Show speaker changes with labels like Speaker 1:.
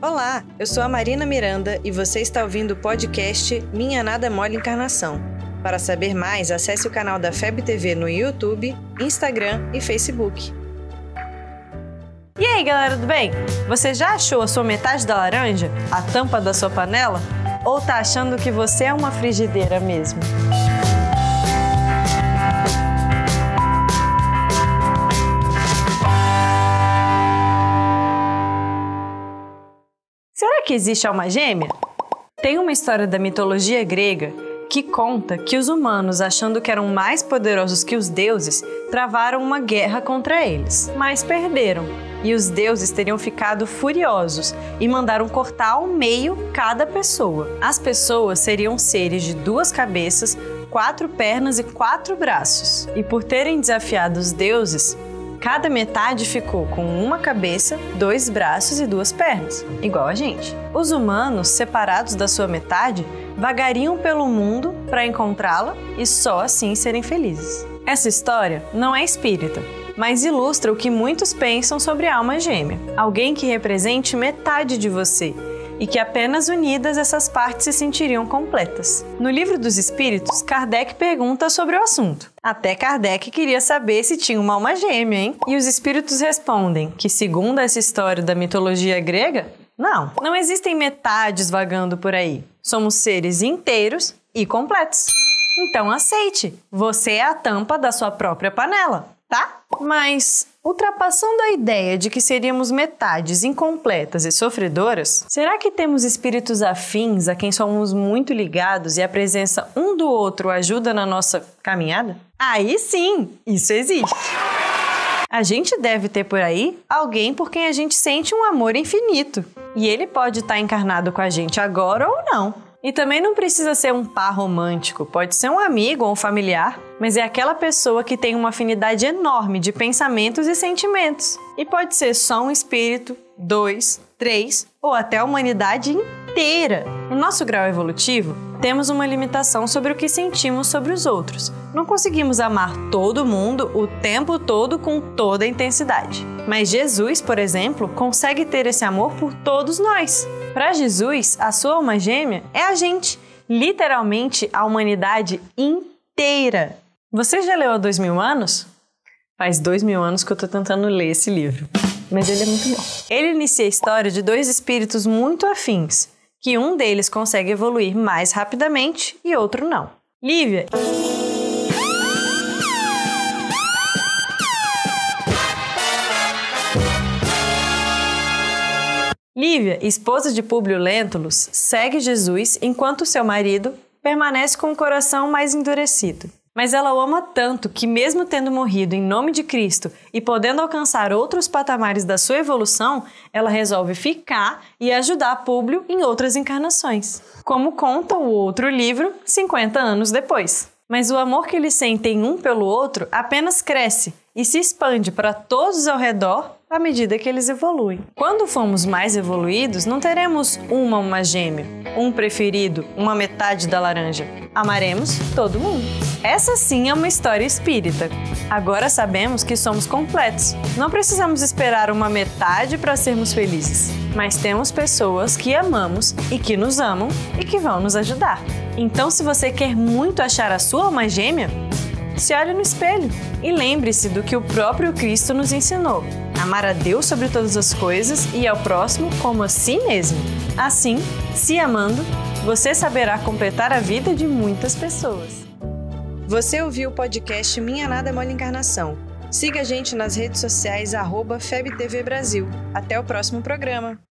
Speaker 1: Olá, eu sou a Marina Miranda e você está ouvindo o podcast Minha Nada Mole Encarnação. Para saber mais, acesse o canal da FEB TV no YouTube, Instagram e Facebook.
Speaker 2: E aí, galera, tudo bem? Você já achou a sua metade da laranja? A tampa da sua panela? Ou tá achando que você é uma frigideira mesmo? Que existe alma gêmea? Tem uma história da mitologia grega que conta que os humanos, achando que eram mais poderosos que os deuses, travaram uma guerra contra eles, mas perderam. E os deuses teriam ficado furiosos e mandaram cortar ao meio cada pessoa. As pessoas seriam seres de duas cabeças, quatro pernas e quatro braços. E por terem desafiado os deuses, Cada metade ficou com uma cabeça, dois braços e duas pernas, igual a gente. Os humanos, separados da sua metade, vagariam pelo mundo para encontrá-la e só assim serem felizes. Essa história não é espírita, mas ilustra o que muitos pensam sobre a alma gêmea, alguém que represente metade de você e que apenas unidas essas partes se sentiriam completas. No livro dos Espíritos, Kardec pergunta sobre o assunto. Até Kardec queria saber se tinha uma alma gêmea, hein? E os espíritos respondem que, segundo essa história da mitologia grega, não, não existem metades vagando por aí. Somos seres inteiros e completos. Então aceite, você é a tampa da sua própria panela, tá? Mas Ultrapassando a ideia de que seríamos metades incompletas e sofredoras, será que temos espíritos afins a quem somos muito ligados e a presença um do outro ajuda na nossa caminhada? Aí sim, isso existe. A gente deve ter por aí alguém por quem a gente sente um amor infinito. E ele pode estar encarnado com a gente agora ou não. E também não precisa ser um par romântico, pode ser um amigo ou um familiar, mas é aquela pessoa que tem uma afinidade enorme de pensamentos e sentimentos. E pode ser só um espírito, dois, três ou até a humanidade inteira. No nosso grau evolutivo, temos uma limitação sobre o que sentimos sobre os outros. Não conseguimos amar todo mundo o tempo todo com toda a intensidade. Mas Jesus, por exemplo, consegue ter esse amor por todos nós. Para Jesus, a sua alma gêmea é a gente, literalmente a humanidade inteira. Você já leu há dois mil anos? Faz dois mil anos que eu estou tentando ler esse livro, mas ele é muito bom. Ele inicia a história de dois espíritos muito afins, que um deles consegue evoluir mais rapidamente e outro não. Lívia. Lívia, esposa de Públio Lentulus, segue Jesus enquanto seu marido permanece com o coração mais endurecido. Mas ela o ama tanto que, mesmo tendo morrido em nome de Cristo e podendo alcançar outros patamares da sua evolução, ela resolve ficar e ajudar Públio em outras encarnações. Como conta o outro livro, 50 anos depois. Mas o amor que eles sentem um pelo outro apenas cresce e se expande para todos ao redor à medida que eles evoluem. Quando fomos mais evoluídos, não teremos uma uma gêmea, um preferido, uma metade da laranja. Amaremos todo mundo. Essa sim é uma história espírita. Agora sabemos que somos completos. Não precisamos esperar uma metade para sermos felizes, mas temos pessoas que amamos e que nos amam e que vão nos ajudar. Então, se você quer muito achar a sua alma gêmea, se olhe no espelho e lembre-se do que o próprio Cristo nos ensinou: amar a Deus sobre todas as coisas e ao próximo como a si mesmo. Assim, se amando, você saberá completar a vida de muitas pessoas.
Speaker 1: Você ouviu o podcast Minha Nada Mole Encarnação. Siga a gente nas redes sociais, arroba FebTV Brasil. Até o próximo programa.